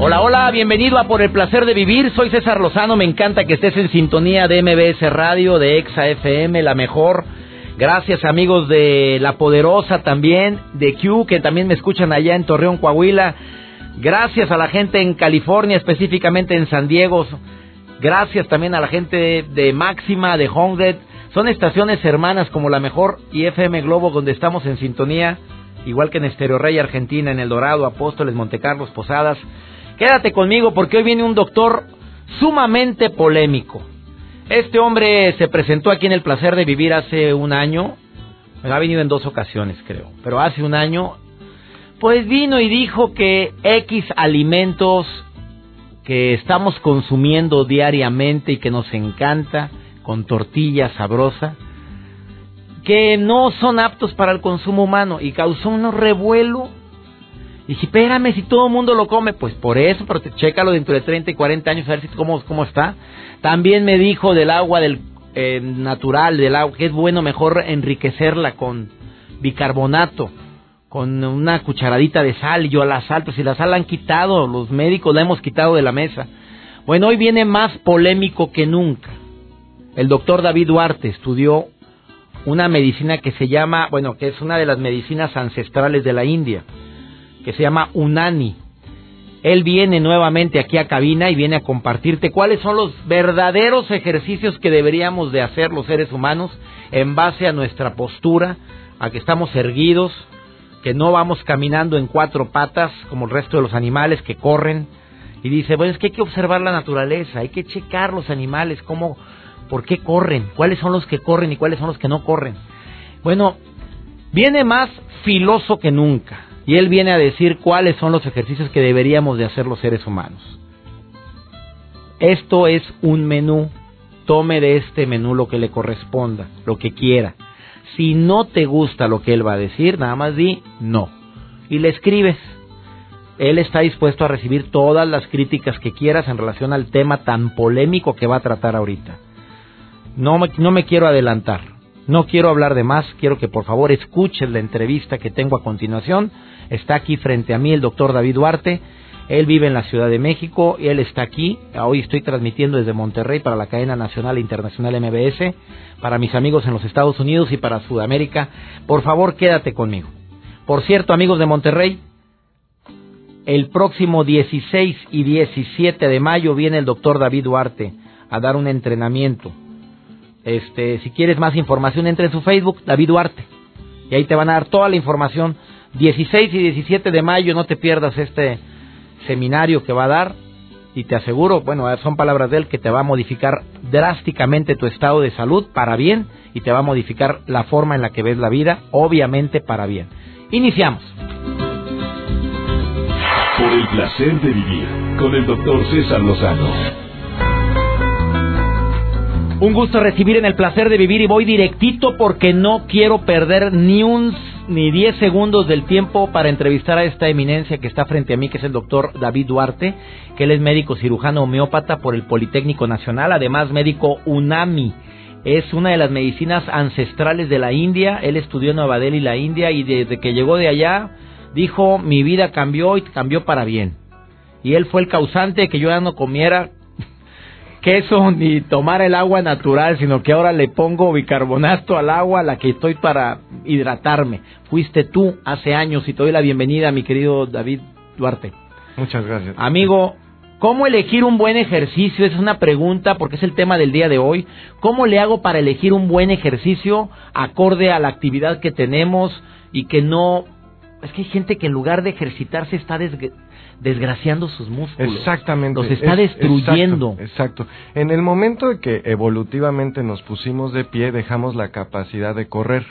Hola, hola, bienvenido a Por el Placer de Vivir. Soy César Lozano, me encanta que estés en sintonía de MBS Radio, de Exa FM, la mejor. Gracias amigos de La Poderosa también, de Q, que también me escuchan allá en Torreón, Coahuila. Gracias a la gente en California, específicamente en San Diego. Gracias también a la gente de Máxima, de Hongred. Son estaciones hermanas como la mejor y FM Globo donde estamos en sintonía, igual que en Estereo Rey Argentina, en El Dorado, Apóstoles, Montecarlos, Posadas. Quédate conmigo porque hoy viene un doctor sumamente polémico. Este hombre se presentó aquí en El Placer de Vivir hace un año. ha venido en dos ocasiones, creo. Pero hace un año, pues vino y dijo que X alimentos que estamos consumiendo diariamente y que nos encanta, con tortilla sabrosa, que no son aptos para el consumo humano y causó un revuelo y dije, espérame, si todo el mundo lo come, pues por eso, pero te, chécalo dentro de 30 y 40 años a ver si cómo, cómo está. También me dijo del agua del eh, natural, del agua, que es bueno mejor enriquecerla con bicarbonato, con una cucharadita de sal. Yo la sal, pues si la sal la han quitado, los médicos la hemos quitado de la mesa. Bueno, hoy viene más polémico que nunca. El doctor David Duarte estudió una medicina que se llama, bueno, que es una de las medicinas ancestrales de la India que se llama Unani. Él viene nuevamente aquí a cabina y viene a compartirte cuáles son los verdaderos ejercicios que deberíamos de hacer los seres humanos en base a nuestra postura, a que estamos erguidos, que no vamos caminando en cuatro patas como el resto de los animales que corren. Y dice, bueno, es que hay que observar la naturaleza, hay que checar los animales, cómo, por qué corren, cuáles son los que corren y cuáles son los que no corren. Bueno, viene más filoso que nunca. Y él viene a decir cuáles son los ejercicios que deberíamos de hacer los seres humanos. Esto es un menú. Tome de este menú lo que le corresponda, lo que quiera. Si no te gusta lo que él va a decir, nada más di no. Y le escribes. Él está dispuesto a recibir todas las críticas que quieras en relación al tema tan polémico que va a tratar ahorita. No me, no me quiero adelantar. No quiero hablar de más. Quiero que por favor escuches la entrevista que tengo a continuación Está aquí frente a mí el doctor David Duarte. Él vive en la Ciudad de México y él está aquí. Hoy estoy transmitiendo desde Monterrey para la cadena nacional e internacional MBS, para mis amigos en los Estados Unidos y para Sudamérica. Por favor, quédate conmigo. Por cierto, amigos de Monterrey, el próximo 16 y 17 de mayo viene el doctor David Duarte a dar un entrenamiento. Este, si quieres más información, entre en su Facebook, David Duarte. Y ahí te van a dar toda la información 16 y 17 de mayo no te pierdas este seminario que va a dar y te aseguro, bueno, son palabras de él, que te va a modificar drásticamente tu estado de salud para bien y te va a modificar la forma en la que ves la vida, obviamente para bien. Iniciamos. Por el placer de vivir con el doctor César Lozano. Un gusto recibir en el placer de vivir y voy directito porque no quiero perder ni un ni 10 segundos del tiempo para entrevistar a esta eminencia que está frente a mí, que es el doctor David Duarte, que él es médico cirujano homeópata por el Politécnico Nacional, además médico UNAMI. Es una de las medicinas ancestrales de la India. Él estudió en Nueva Delhi, la India, y desde que llegó de allá dijo, mi vida cambió y cambió para bien. Y él fue el causante de que yo ya no comiera queso ni tomar el agua natural, sino que ahora le pongo bicarbonato al agua, la que estoy para hidratarme. Fuiste tú hace años y te doy la bienvenida, mi querido David Duarte. Muchas gracias. Amigo, ¿cómo elegir un buen ejercicio? Es una pregunta porque es el tema del día de hoy. ¿Cómo le hago para elegir un buen ejercicio acorde a la actividad que tenemos y que no... Es que hay gente que en lugar de ejercitarse está desgraciando sus músculos. Exactamente. Los está destruyendo. Exacto, En el momento de que evolutivamente nos pusimos de pie, dejamos la capacidad de correr.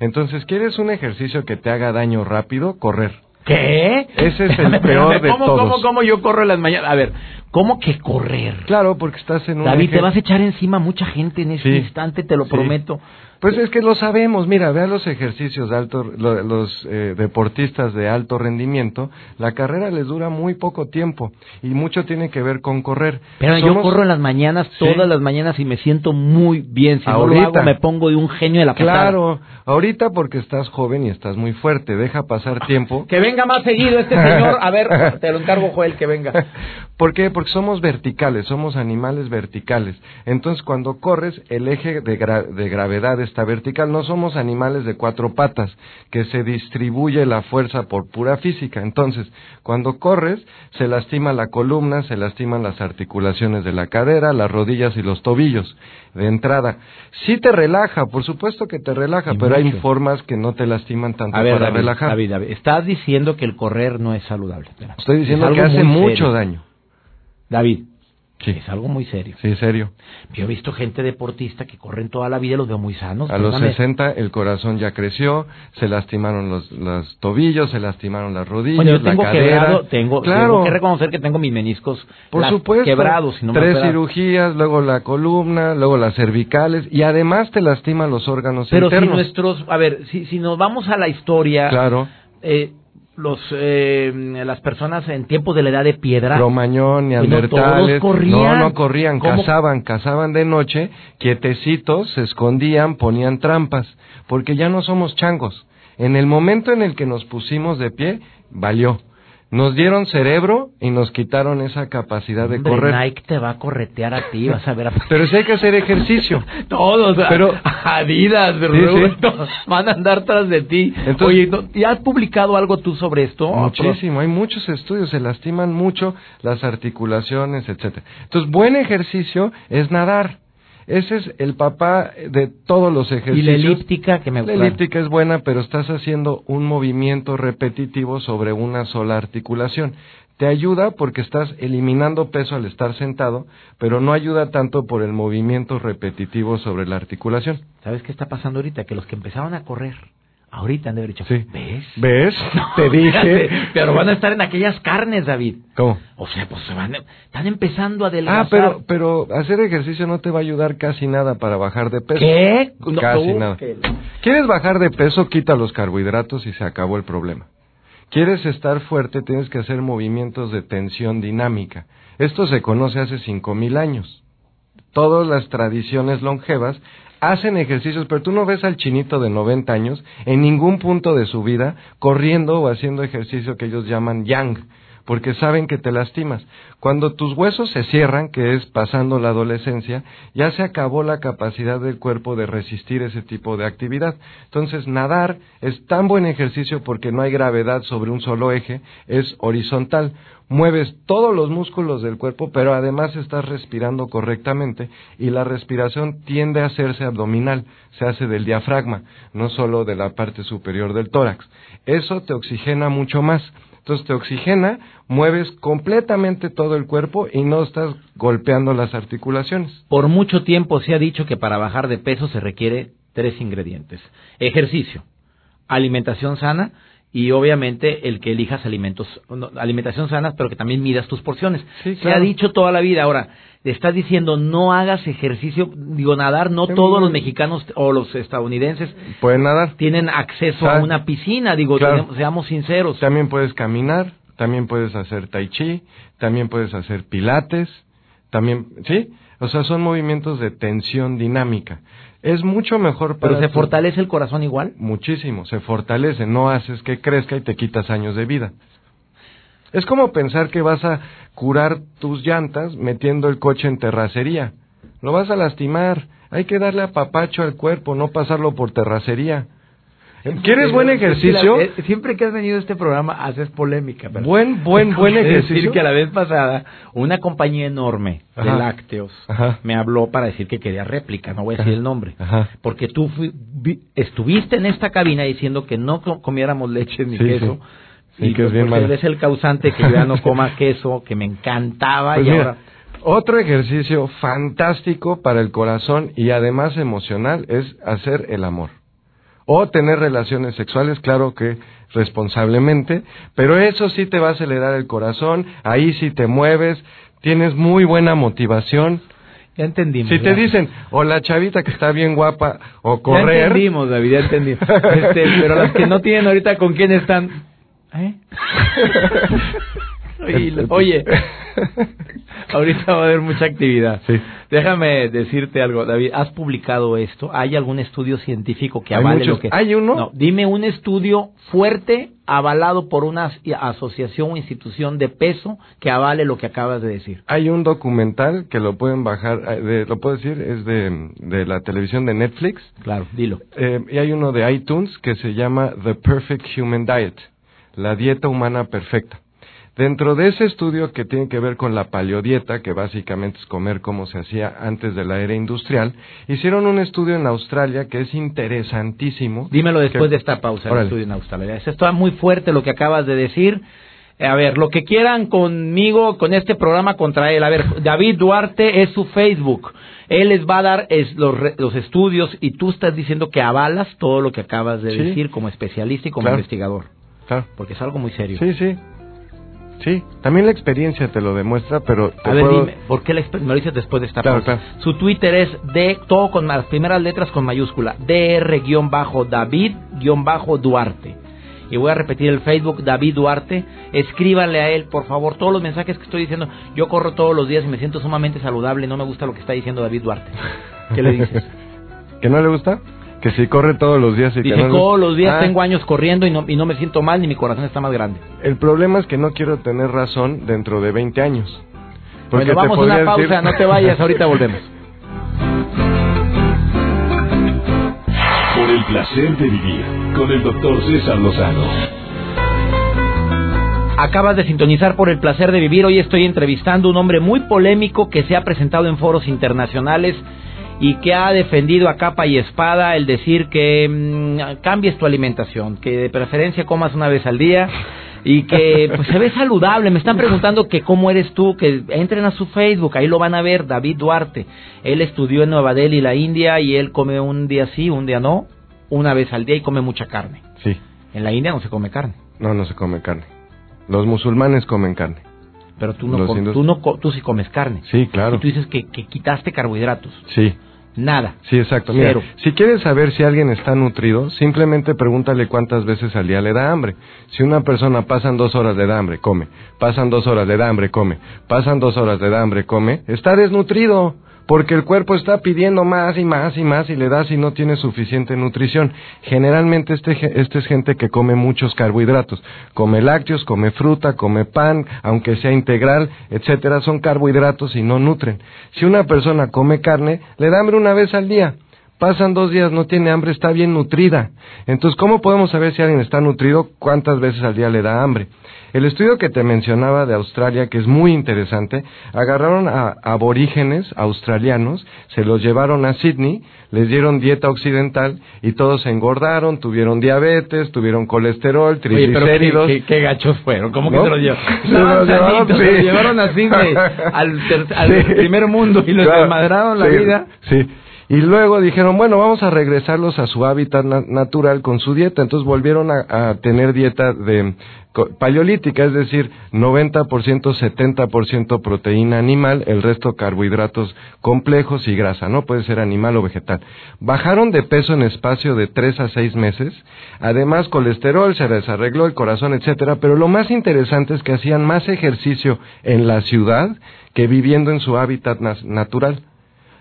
Entonces, ¿quieres un ejercicio que te haga daño rápido? Correr. ¿Qué? Ese es el peor de ¿Cómo, todos. ¿Cómo, cómo yo corro en las mañanas? A ver, ¿cómo que correr? Claro, porque estás en un David, eje- te vas a echar encima mucha gente en este Sí. instante, te lo Sí. prometo. Pues es que lo sabemos, mira, vea los ejercicios de alto, lo- los eh, deportistas de alto rendimiento, la carrera les dura muy poco tiempo y mucho tiene que ver con correr. Pero yo corro en las mañanas, Sí. todas las mañanas y me siento muy bien. Si no Ahorita. lo hago, me pongo de un genio de la patada. Claro, ahorita porque estás joven y estás muy fuerte, deja pasar tiempo. Que venga más seguido este señor. A ver, te lo encargo, Joel, que venga. ¿Por qué? Porque somos verticales, somos animales verticales. Entonces, cuando corres, el eje de, gra- de gravedad está vertical. No somos animales de cuatro patas, que se distribuye la fuerza por pura física. Entonces, cuando corres, se lastima la columna, se lastiman las articulaciones de la cadera, las rodillas y los tobillos. De entrada, sí te relaja, por supuesto que te relaja, Y pero hay formas que no te lastiman tanto A ver, para David, relajar. David, David, estás diciendo que el correr no es saludable. Espera. Estoy diciendo Es que hace mucho serio. daño. David, Sí. es algo muy serio. Sí, serio. Yo he visto gente deportista que corren toda la vida y los veo muy sanos. A los Perdóname. 60 el corazón ya creció, se lastimaron los, los tobillos, se lastimaron las rodillas, Bueno, yo la tengo cadera. quebrado, tengo, claro, tengo que reconocer que tengo mis meniscos por supuesto. quebrados. Si no Tres cirugías, luego la columna, luego las cervicales y además te lastima los órganos Pero si internos. nuestros, a ver, si, si nos vamos a la historia, Claro, eh, los, eh, las personas en tiempos de la edad de piedra, Cromañón, Pues no, neandertales. todos corrían. No, no corrían, ¿Cómo? cazaban, cazaban de noche, quietecitos, se escondían, ponían trampas, porque ya no somos changos. En el momento en el que nos pusimos de pie, valió. Nos dieron cerebro y nos quitaron esa capacidad de hombre, correr. Nike te va a corretear a ti, vas a ver a... Pero sí hay que hacer ejercicio. Todos, Pero- Adidas, Sí, Rubén, sí. todos van a andar tras de ti. Entonces- Oye, ¿no- ¿ya has publicado algo tú sobre esto? Muchísimo, hay muchos estudios, se lastiman mucho las articulaciones, etcétera. Entonces, buen ejercicio es nadar. Ese es el papá de todos los Y ejercicios. la elíptica que me La elíptica es buena, pero estás haciendo un movimiento repetitivo sobre una sola articulación. Te ayuda porque estás eliminando peso al estar sentado, pero no ayuda tanto por el movimiento repetitivo sobre la articulación. ¿Sabes qué está pasando ahorita? Que los que empezaron a correr, ahorita han de haber dicho, Sí. ¿ves? ¿Ves? Te dije. Fíjate, pero van a estar en aquellas carnes, David. ¿Cómo? O sea, pues se van, están empezando a adelgazar. Ah, pero, pero hacer ejercicio no te va a ayudar casi nada para bajar de peso. ¿Qué? No, Casi tú, nada. que- ¿Quieres bajar de peso? Quita los carbohidratos y se acabó el problema. ¿Quieres estar fuerte? Tienes que hacer movimientos de tensión dinámica. Esto se conoce hace 5000 años. Todas las tradiciones longevas hacen ejercicios, pero tú no ves al chinito de 90 años en ningún punto de su vida corriendo o haciendo ejercicio que ellos llaman yang, porque saben que te lastimas. Cuando tus huesos se cierran, que es pasando la adolescencia, ya se acabó la capacidad del cuerpo de resistir ese tipo de actividad. Entonces, nadar es tan buen ejercicio porque no hay gravedad sobre un solo eje, es horizontal. Mueves todos los músculos del cuerpo, pero además estás respirando correctamente y la respiración tiende a hacerse abdominal, se hace del diafragma, no solo de la parte superior del tórax. Eso te oxigena mucho más. Entonces te oxigena, mueves completamente todo el cuerpo y no estás golpeando las articulaciones. Por mucho tiempo se ha dicho que para bajar de peso se requiere tres ingredientes. Ejercicio, alimentación sana y obviamente el que elijas alimentos, alimentación sana, pero que también midas tus porciones. Sí, Se claro. ha dicho toda la vida. Ahora, estás diciendo no hagas ejercicio, digo nadar, no Sí, todos los mexicanos o los estadounidenses Pueden nadar. tienen acceso a una piscina, digo, Claro. tenemos- seamos sinceros. También puedes caminar, también puedes hacer tai chi, también puedes hacer pilates, también, ¿sí? O sea, son movimientos de tensión dinámica. Es mucho mejor para Pero se fortalece el corazón igual. muchísimo, se fortalece, no haces que crezca y te quitas años de vida. Es como pensar que vas a curar tus llantas metiendo el coche en terracería. Lo vas a lastimar. Hay que darle a papacho al cuerpo, no pasarlo por terracería. ¿Quieres buen ejercicio? Eh, Siempre que has venido a este programa haces polémica. ¿verdad? Buen, buen, buen ejercicio. decir que la vez pasada una compañía enorme de lácteos Ajá. me habló para decir que quería réplica, no voy a decir el nombre. Porque tú fui- vi- estuviste en esta cabina diciendo que no co- comiéramos leche ni Sí, queso. sí. Sí, y que es bien malo. él es el causante que yo ya no coma queso, que me encantaba Pues y mira, ahora... otro ejercicio fantástico para el corazón y además emocional es hacer el amor. O tener relaciones sexuales, claro que responsablemente, pero eso sí te va a acelerar el corazón, ahí sí te mueves, tienes muy buena motivación. Ya entendimos. Si te dicen, o la chavita que está bien guapa, o correr. Ya entendimos, David, ya entendimos. Este, pero las que no tienen ahorita con quién están. ¿Eh? Oye, ahorita va a haber mucha actividad. Sí. Déjame decirte algo, David. ¿Has publicado esto? ¿Hay algún estudio científico que avale lo que.? ¿Hay uno? No, dime un estudio fuerte, avalado por una asociación o institución de peso que avale lo que acabas de decir. Hay un documental que lo pueden bajar, eh, lo puedo decir, es de, de, la televisión de Netflix. Claro, dilo. Eh, y hay uno de iTunes que se llama The Perfect Human Diet, la dieta humana perfecta. Dentro de ese estudio que tiene que ver con la paleodieta, que básicamente es comer como se hacía antes de la era industrial, hicieron un estudio en Australia que es interesantísimo. Dímelo después de esta pausa, el estudio en Australia. Esto está muy fuerte lo que acabas de decir. A ver, lo que quieran conmigo, con este programa contra él. A ver, David Duarte es su Facebook. Él les va a dar los, estudios y tú estás diciendo que avalas todo lo que acabas de decir como especialista y como investigador. Claro. Porque es algo muy serio. Sí, sí. Sí, también la experiencia te lo demuestra, pero... a ver, dime, ¿por qué la experiencia? Me lo dices después de esta pausa. Su Twitter es de todo con las primeras letras con mayúscula, dr-david-duarte. Y voy a repetir el Facebook, David Duarte. Escríbanle a él, por favor, todos los mensajes que estoy diciendo. Yo corro todos los días y me siento sumamente saludable. No me gusta lo que está diciendo David Duarte. ¿Qué le dices? ¿Que no le gusta? Que si corre todos los días y que no todos los días ah. tengo años corriendo y no, y no me siento mal ni mi corazón está más grande. El problema es que no quiero tener razón dentro de 20 años. Porque bueno, vamos a una pausa, no te vayas, ahorita volvemos. Por el placer de vivir con el doctor César Lozano. Acabas de sintonizar por el placer de vivir. Hoy estoy entrevistando a un hombre muy polémico que se ha presentado en foros internacionales y que ha defendido a capa y espada el decir que mm, cambies tu alimentación, que de preferencia comas una vez al día y que pues, se ve saludable. Me están preguntando que cómo eres tú, que entren a su Facebook, ahí lo van a ver, David Duarte. Él estudió en Nueva Delhi, la India, y él come un día sí, un día no, una vez al día y come mucha carne. Sí. En la India no se come carne. No, no se come carne. Los musulmanes comen carne. Pero tú no, tú no, tú sí comes carne. Sí, claro. Y tú dices que, que quitaste carbohidratos. Sí. Nada. Sí, exacto. Mira, si quieres saber si alguien está nutrido, simplemente pregúntale cuántas veces al día le da hambre. Si una persona pasan dos horas le da hambre, come. Pasan dos horas le da hambre, come. Pasan dos horas le da hambre, come. Está desnutrido porque el cuerpo está pidiendo más y más y más y le das y no tiene suficiente nutrición. Generalmente este, este es gente que come muchos carbohidratos, come lácteos, come fruta, come pan, aunque sea integral, etcétera, son carbohidratos y no nutren. Si una persona come carne, le da hambre una vez al día. Pasan dos días, no tiene hambre, está bien nutrida. Entonces, ¿cómo podemos saber si alguien está nutrido? ¿Cuántas veces al día le da hambre? El estudio que te mencionaba de Australia, que es muy interesante, agarraron a aborígenes australianos, se los llevaron a Sydney, les dieron dieta occidental y todos se engordaron, tuvieron diabetes, tuvieron colesterol, triglicéridos. Oye, qué, gachos fueron, ¿cómo que se los llevaron? Se los llevaron, sí. llevaron a Sydney, al, al primer mundo y los desmadraron la vida. Sí. Y luego dijeron, bueno, vamos a regresarlos a su hábitat natural con su dieta. Entonces volvieron a, tener dieta de paleolítica, es decir, 90%, 70% proteína animal, el resto carbohidratos complejos y grasa, ¿no? Puede ser animal o vegetal. Bajaron de peso en espacio de 3 a 6 meses, además colesterol, se les arregló el corazón, etcétera, pero lo más interesante es que hacían más ejercicio en la ciudad que viviendo en su hábitat natural.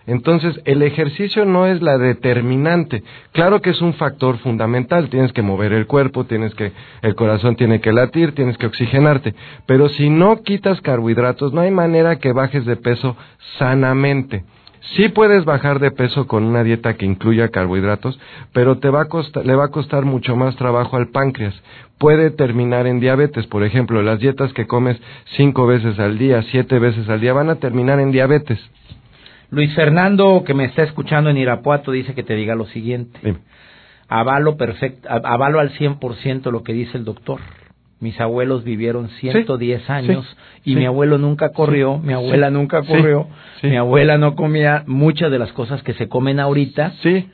Entonces, el ejercicio no es la determinante. Claro que es un factor fundamental. Tienes que mover el cuerpo, tienes que, el corazón tiene que latir, tienes que oxigenarte. Pero si no quitas carbohidratos, no hay manera que bajes de peso sanamente. Sí puedes bajar de peso con una dieta que incluya carbohidratos, pero te va a costar, le va a costar mucho más trabajo al páncreas. Puede terminar en diabetes, por ejemplo, las dietas que comes cinco veces al día, siete veces al día, van a terminar en diabetes. Luis Fernando, que me está escuchando en Irapuato, dice que te diga lo siguiente. Avalo, perfecto, avalo al 100% lo que dice el doctor. Mis abuelos vivieron 110 años y mi abuelo nunca corrió, mi abuela nunca corrió, mi abuela no comía muchas de las cosas que se comen ahorita. Sí.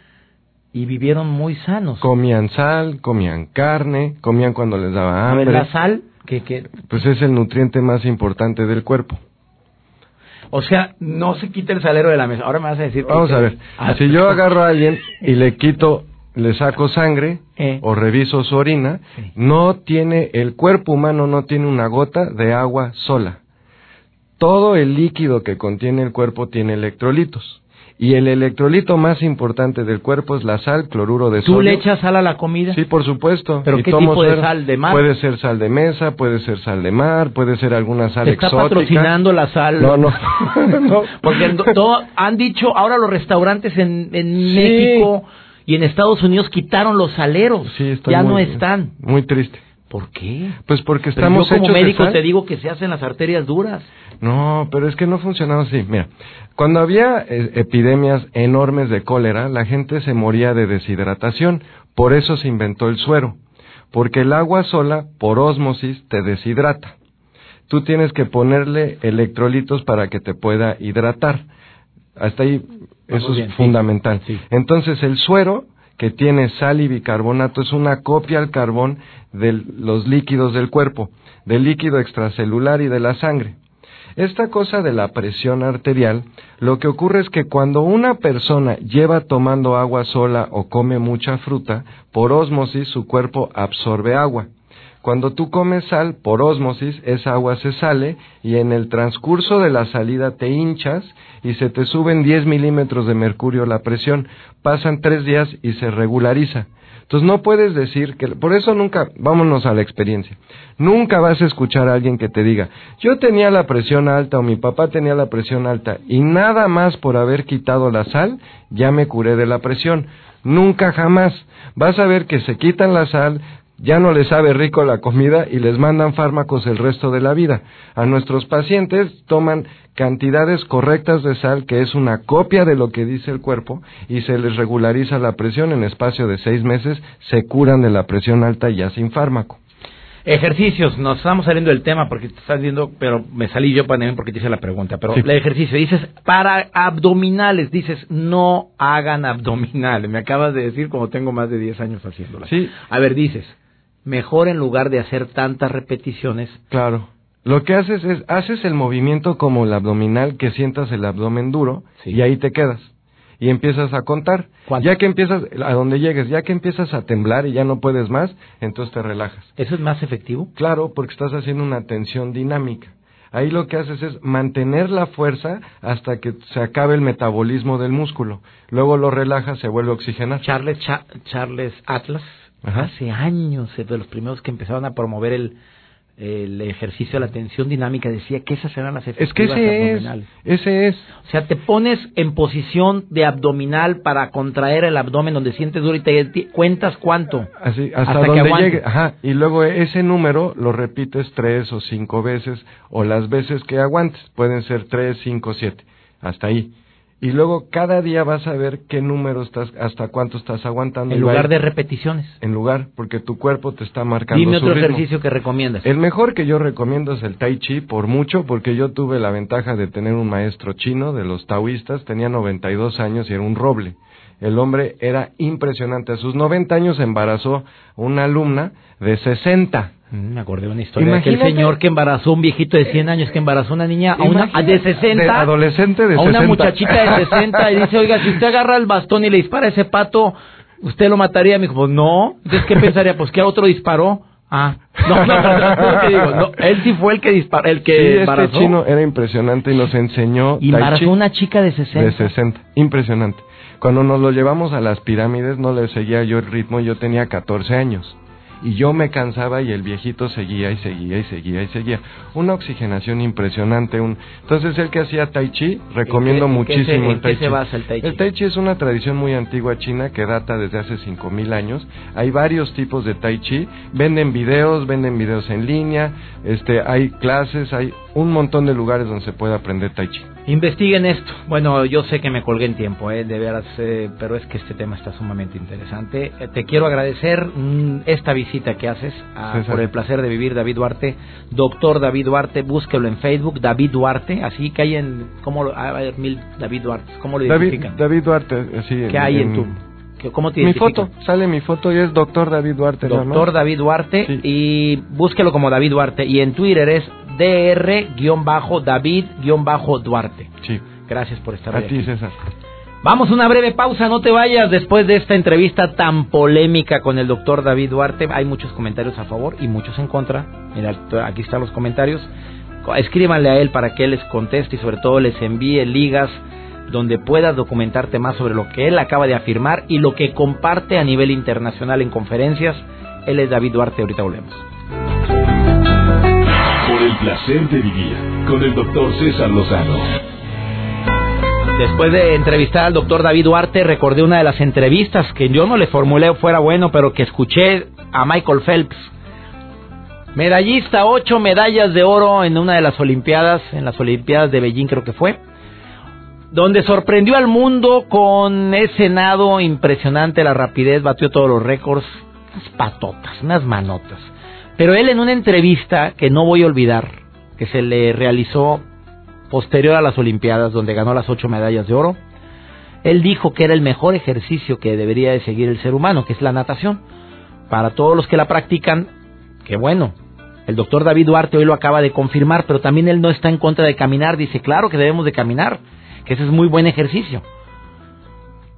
Y vivieron muy sanos. Comían sal, comían carne, comían cuando les daba A hambre. ver, la sal, que, que, Pues es el nutriente más importante del cuerpo. O sea, no se quita el salero de la mesa. Ahora me vas a decir. Vamos a ver, Ah, si yo agarro a alguien y le quito, le saco sangre Eh. o reviso su orina, Sí. no tiene, el cuerpo humano no tiene una gota de agua sola. Todo el líquido que contiene el cuerpo tiene electrolitos. Y el electrolito más importante del cuerpo es la sal, cloruro de sodio. ¿Tú le echas sal a la comida? Sí, por supuesto. ¿Pero Y qué tipo de sal? ¿De mar? Puede ser sal de mesa, puede ser sal de mar, puede ser alguna sal ¿Te está exótica. patrocinando la sal? No, no. no. Porque todo- han dicho, ahora los restaurantes en, en Sí. México y en Estados Unidos quitaron los saleros. Sí, ya no muy- están. Muy triste. ¿Por qué? Pues porque Pero estamos yo como hechos de médico sal. te digo que se hacen las arterias duras. No, pero es que no funcionaba así. Mira, cuando había eh, epidemias enormes de cólera, la gente se moría de deshidratación. Por eso se inventó el suero. Porque el agua sola, por ósmosis, te deshidrata. Tú tienes que ponerle electrolitos para que te pueda hidratar. Hasta ahí, Vamos eso bien, es fundamental. Sí. Entonces, el suero, que tiene sal y bicarbonato, es una copia al carbón de los líquidos del cuerpo, del líquido extracelular y de la sangre. Esta cosa de la presión arterial, lo que ocurre es que cuando una persona lleva tomando agua sola o come mucha fruta, por ósmosis su cuerpo absorbe agua. Cuando tú comes sal, por ósmosis, esa agua se sale y en el transcurso de la salida te hinchas y se te suben 10 milímetros de mercurio la presión. Pasan tres días y se regulariza. Entonces no puedes decir que, por eso nunca, vámonos a la experiencia, nunca vas a escuchar a alguien que te diga, yo tenía la presión alta o mi papá tenía la presión alta y nada más por haber quitado la sal, ya me curé de la presión. Nunca jamás. Vas a ver que se quitan la sal, ya no les sabe rico la comida y les mandan fármacos el resto de la vida. A nuestros pacientes toman cantidades correctas de sal, que es una copia de lo que dice el cuerpo, y se les regulariza la presión en espacio de seis meses, se curan de la presión alta ya sin fármaco. Ejercicios, nos estamos saliendo del tema porque te estás viendo, pero me salí yo también porque te hice la pregunta. Pero Sí. el ejercicio, dices, para abdominales, dices, no hagan abdominales. Me acabas de decir como tengo más de 10 años haciéndola. Sí. A ver, dices, mejor en lugar de hacer tantas repeticiones, Claro. Lo que haces es, haces el movimiento como el abdominal, que sientas el abdomen duro, Sí. y ahí te quedas. Y empiezas a contar. ¿Cuánto? Ya que empiezas, a donde llegues, ya que empiezas a temblar y ya no puedes más, entonces te relajas. ¿eso es más efectivo? Claro, porque estás haciendo una tensión dinámica. Ahí lo que haces es mantener la fuerza hasta que se acabe el metabolismo del músculo. Luego lo relajas, se vuelve a oxigenar. Charles, Cha- Charles Atlas, Ajá. hace años, es de los primeros que empezaron a promover el, el ejercicio de la tensión dinámica, decía que esas eran las Es que efectivas ese es, abdominales. ese es. O sea, te pones en posición de abdominal para contraer el abdomen donde sientes duro y te cuentas cuánto. Así, hasta, Hasta que donde aguante. llegue. Ajá. Y luego ese número lo repites tres o cinco veces, o las veces que aguantes. Pueden ser tres, cinco, siete. Hasta ahí. Y luego cada día vas a ver qué número estás, hasta cuánto estás aguantando. En lugar de repeticiones. En lugar, porque tu cuerpo te está marcando Dime su otro ritmo. ejercicio que recomiendas. El mejor que yo recomiendo es el Tai Chi, por mucho, porque yo tuve la ventaja de tener un maestro chino de los taoístas, tenía 92 años y era un roble. El hombre era impresionante. A sus 90 años embarazó a una alumna de 60. Mm, Me acordé de una historia de Imagínate- aquel señor que embarazó a un viejito de 100 años que embarazó a una niña a una a de Imagínate, 60 de adolescente de a una 60. muchachita de 60 y dice, "Oiga, si usted agarra el bastón y le dispara a ese pato, usted lo mataría." Me dijo, "Pues no." Entonces, ¿qué pensaría? Pues que a otro disparó. Ah, no, no, no, no, te digo, no, él sí fue el que disparó, el que Sí, este embarazó. chino era impresionante y nos enseñó y embarazó una chica de 60. de 60. Impresionante. Cuando nos lo llevamos a las pirámides no le seguía yo el ritmo, yo tenía 14 años. Y yo me cansaba y el viejito seguía y seguía y seguía y seguía. Una oxigenación impresionante. Un... Entonces, el que hacía Tai Chi, recomiendo ¿En qué- en qué se- muchísimo el Tai qué se Chi. basa el Tai Chi? El Tai Chi es una tradición muy antigua china que data desde hace 5000 años. Hay varios tipos de Tai Chi. Venden videos, venden videos en línea, este, hay clases, hay un montón de lugares donde se puede aprender Tai Chi. Investiguen esto. Bueno, yo sé que me colgué en tiempo, ¿eh? de veras, eh, pero es que este tema está sumamente interesante. Eh, te quiero agradecer mm, esta visita que haces a- por el placer de vivir, David Duarte. Doctor David Duarte, búsquelo en Facebook, David Duarte. Así que hay en. ¿Cómo lo, hay mil David Duarte? ¿Cómo lo David, identifican? David Duarte, sí. ¿Qué hay en tu- ¿Cómo te Mi foto, sale mi foto y es doctor David Duarte. Doctor David Duarte y búsquelo como David Duarte y en Twitter es dr-david-duarte. Sí. Gracias por estar aquí. A ti, César. Vamos a una breve pausa, no te vayas después de esta entrevista tan polémica con el doctor David Duarte. Hay muchos comentarios a favor y muchos en contra. Mira, aquí están los comentarios. Escríbanle a él para que él les conteste y sobre todo les envíe ligas donde puedas documentarte más sobre lo que él acaba de afirmar y lo que comparte a nivel internacional en conferencias. Él es David Duarte, ahorita volvemos. El placer de vivir con el doctor César Lozano. Después de entrevistar al doctor David Duarte, recordé una de las entrevistas que yo no le formulé fuera bueno, pero que escuché a Michael Phelps. Medallista, ocho medallas de oro en una de las Olimpiadas, en las Olimpiadas de Beijing creo que fue donde sorprendió al mundo con ese nado impresionante, la rapidez, batió todos los récords, unas patotas, unas manotas. Pero él en una entrevista que no voy a olvidar, que se le realizó posterior a las Olimpiadas, donde ganó las ocho medallas de oro, él dijo que era el mejor ejercicio que debería de seguir el ser humano, que es la natación. Para todos los que la practican, qué bueno. El doctor David Duarte hoy lo acaba de confirmar, pero también él no está en contra de caminar. Dice, claro que debemos de caminar que ese es muy buen ejercicio.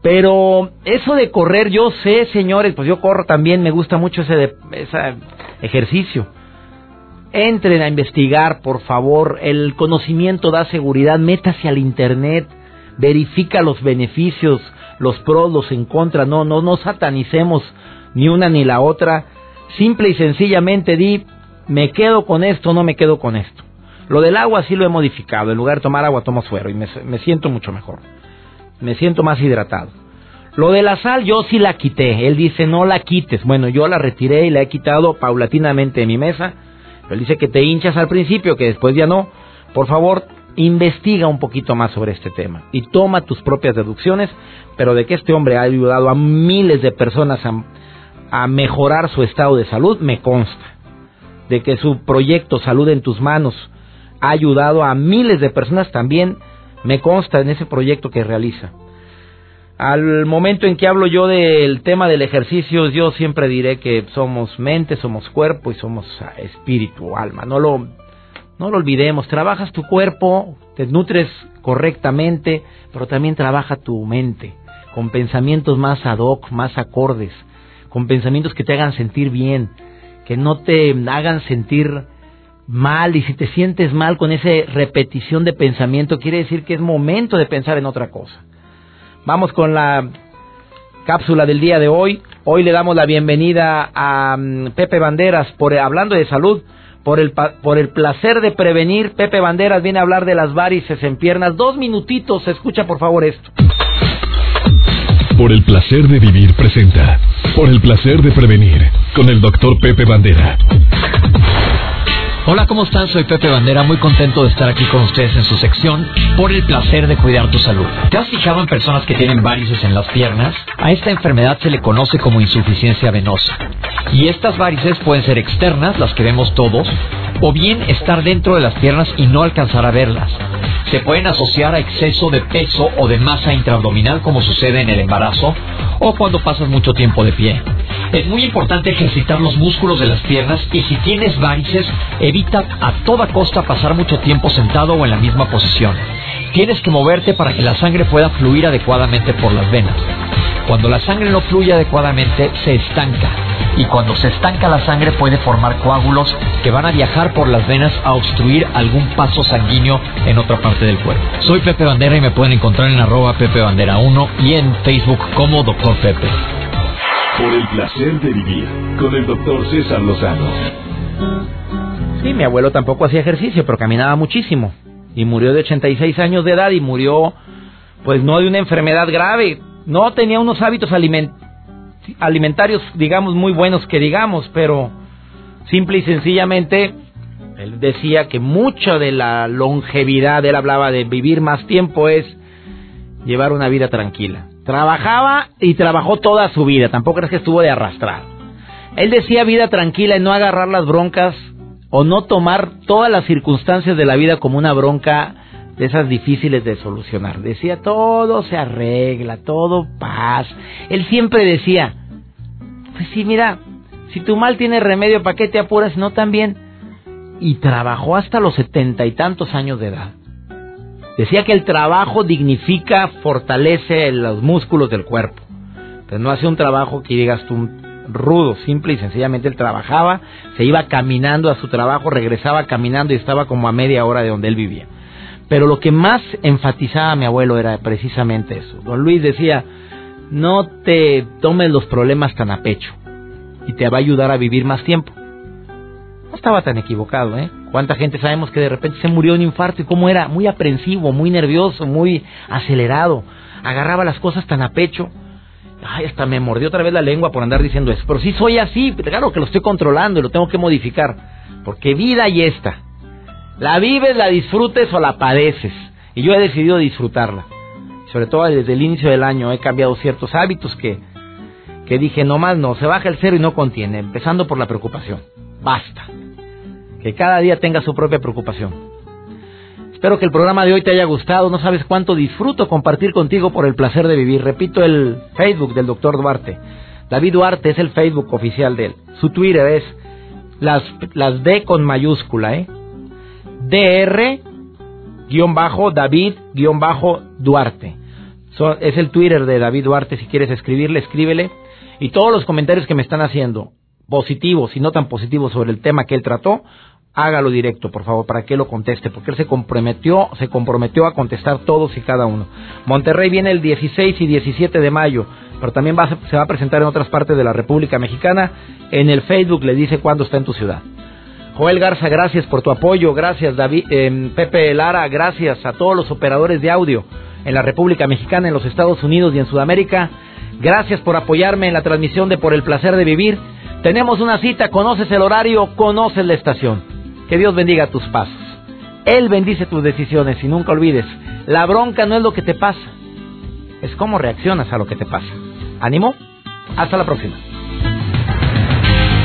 Pero eso de correr, yo sé, señores, pues yo corro también, me gusta mucho ese, de, ese ejercicio. Entren a investigar, por favor. El conocimiento da seguridad. Métase al internet, verifica los beneficios, los pros, los en contra. No, no, no satanicemos ni una ni la otra. Simple y sencillamente di, me quedo con esto, no me quedo con esto. Lo del agua sí lo he modificado. En lugar de tomar agua, tomo suero y me, siento mucho mejor. Me siento más hidratado. Lo de la sal yo sí la quité. Él dice no la quites. Bueno, yo la retiré y la he quitado paulatinamente de mi mesa. Él dice que te hinchas al principio, que después ya no. Por favor, investiga un poquito más sobre este tema y toma tus propias deducciones. Pero de que este hombre ha ayudado a miles de personas a mejorar su estado de salud, me consta. De que su proyecto Salud en tus manos ha ayudado a miles de personas también, me consta en ese proyecto que realiza. Al momento en que hablo yo del tema del ejercicio, yo siempre diré que somos mente, somos cuerpo y somos espíritu, alma. No lo, no lo olvidemos. Trabajas tu cuerpo, te nutres correctamente, pero también trabaja tu mente con pensamientos más ad hoc, más acordes, con pensamientos que te hagan sentir bien, que no te hagan sentir mal y si te sientes mal con esa repetición de pensamiento, quiere decir que es momento de pensar en otra cosa. Vamos con la cápsula del día de hoy. Hoy le damos la bienvenida a mm, Pepe Banderas por hablando de salud, por el por el placer de prevenir. Pepe Banderas viene a hablar de las varices en piernas. Dos minutitos, escucha por favor esto. Por el placer de vivir presenta. Por el placer de prevenir con el doctor Pepe Bandera. Hola, ¿cómo están? Soy Pepe Bandera, muy contento de estar aquí con ustedes en su sección por el placer de cuidar tu salud. ¿Te has fijado en personas que tienen varices en las piernas? A esta enfermedad se le conoce como insuficiencia venosa. Y estas varices pueden ser externas, las que vemos todos, o bien estar dentro de las piernas y no alcanzar a verlas. Se pueden asociar a exceso de peso o de masa intraabdominal como sucede en el embarazo o cuando pasas mucho tiempo de pie. Es muy importante ejercitar los músculos de las piernas y si tienes varices, evita a toda costa pasar mucho tiempo sentado o en la misma posición. Tienes que moverte para que la sangre pueda fluir adecuadamente por las venas. Cuando la sangre no fluye adecuadamente, se estanca. Y cuando se estanca la sangre puede formar coágulos que van a viajar por las venas a obstruir algún paso sanguíneo en otra parte del cuerpo. Soy Pepe Bandera y me pueden encontrar en arroba Pepe Bandera 1 y en Facebook como Doctor Pepe. Por el placer de vivir con el doctor César Lozano. Sí, mi abuelo tampoco hacía ejercicio, pero caminaba muchísimo. Y murió de 86 años de edad y murió, pues no de una enfermedad grave. No tenía unos hábitos alimentarios, digamos, muy buenos que digamos, pero simple y sencillamente él decía que mucha de la longevidad, él hablaba de vivir más tiempo, es llevar una vida tranquila. Trabajaba y trabajó toda su vida, tampoco es que estuvo de arrastrar. Él decía vida tranquila y no agarrar las broncas o no tomar todas las circunstancias de la vida como una bronca de esas difíciles de solucionar. Decía, todo se arregla, todo paz. Él siempre decía, pues sí, mira, si tu mal tiene remedio, ¿para qué te apuras? No también. Y trabajó hasta los setenta y tantos años de edad. Decía que el trabajo dignifica, fortalece los músculos del cuerpo. Pero no hace un trabajo que digas tú rudo, simple y sencillamente él trabajaba, se iba caminando a su trabajo, regresaba caminando y estaba como a media hora de donde él vivía. Pero lo que más enfatizaba mi abuelo era precisamente eso. Don Luis decía, no te tomes los problemas tan a pecho y te va a ayudar a vivir más tiempo. No estaba tan equivocado, ¿eh? ¿Cuánta gente sabemos que de repente se murió de un infarto y cómo era? Muy aprensivo, muy nervioso, muy acelerado. Agarraba las cosas tan a pecho. Ay, hasta me mordió otra vez la lengua por andar diciendo eso. Pero sí soy así, claro que lo estoy controlando y lo tengo que modificar. Porque vida y esta. La vives, la disfrutes o la padeces. Y yo he decidido disfrutarla. Sobre todo desde el inicio del año he cambiado ciertos hábitos que, que dije, no más no, se baja el cero y no contiene. Empezando por la preocupación. Basta. Que cada día tenga su propia preocupación. Espero que el programa de hoy te haya gustado. No sabes cuánto disfruto compartir contigo por el placer de vivir. Repito el Facebook del doctor Duarte. David Duarte es el Facebook oficial de él. Su Twitter es las, las D con mayúscula, ¿eh? DR-David-Duarte. es el Twitter de David Duarte. Si quieres escribirle, escríbele. Y todos los comentarios que me están haciendo, positivos y no tan positivos sobre el tema que él trató, hágalo directo, por favor, para que lo conteste, porque él se comprometió, se comprometió a contestar todos y cada uno. Monterrey viene el 16 y 17 de mayo, pero también va, se va a presentar en otras partes de la República Mexicana. En el Facebook le dice cuándo está en tu ciudad. Joel Garza, gracias por tu apoyo. Gracias, David, eh, Pepe Lara, gracias a todos los operadores de audio en la República Mexicana, en los Estados Unidos y en Sudamérica. Gracias por apoyarme en la transmisión de Por el Placer de Vivir. Tenemos una cita, conoces el horario, conoces la estación. Que Dios bendiga tus pasos. Él bendice tus decisiones y nunca olvides, la bronca no es lo que te pasa, es cómo reaccionas a lo que te pasa. ¿Ánimo? Hasta la próxima.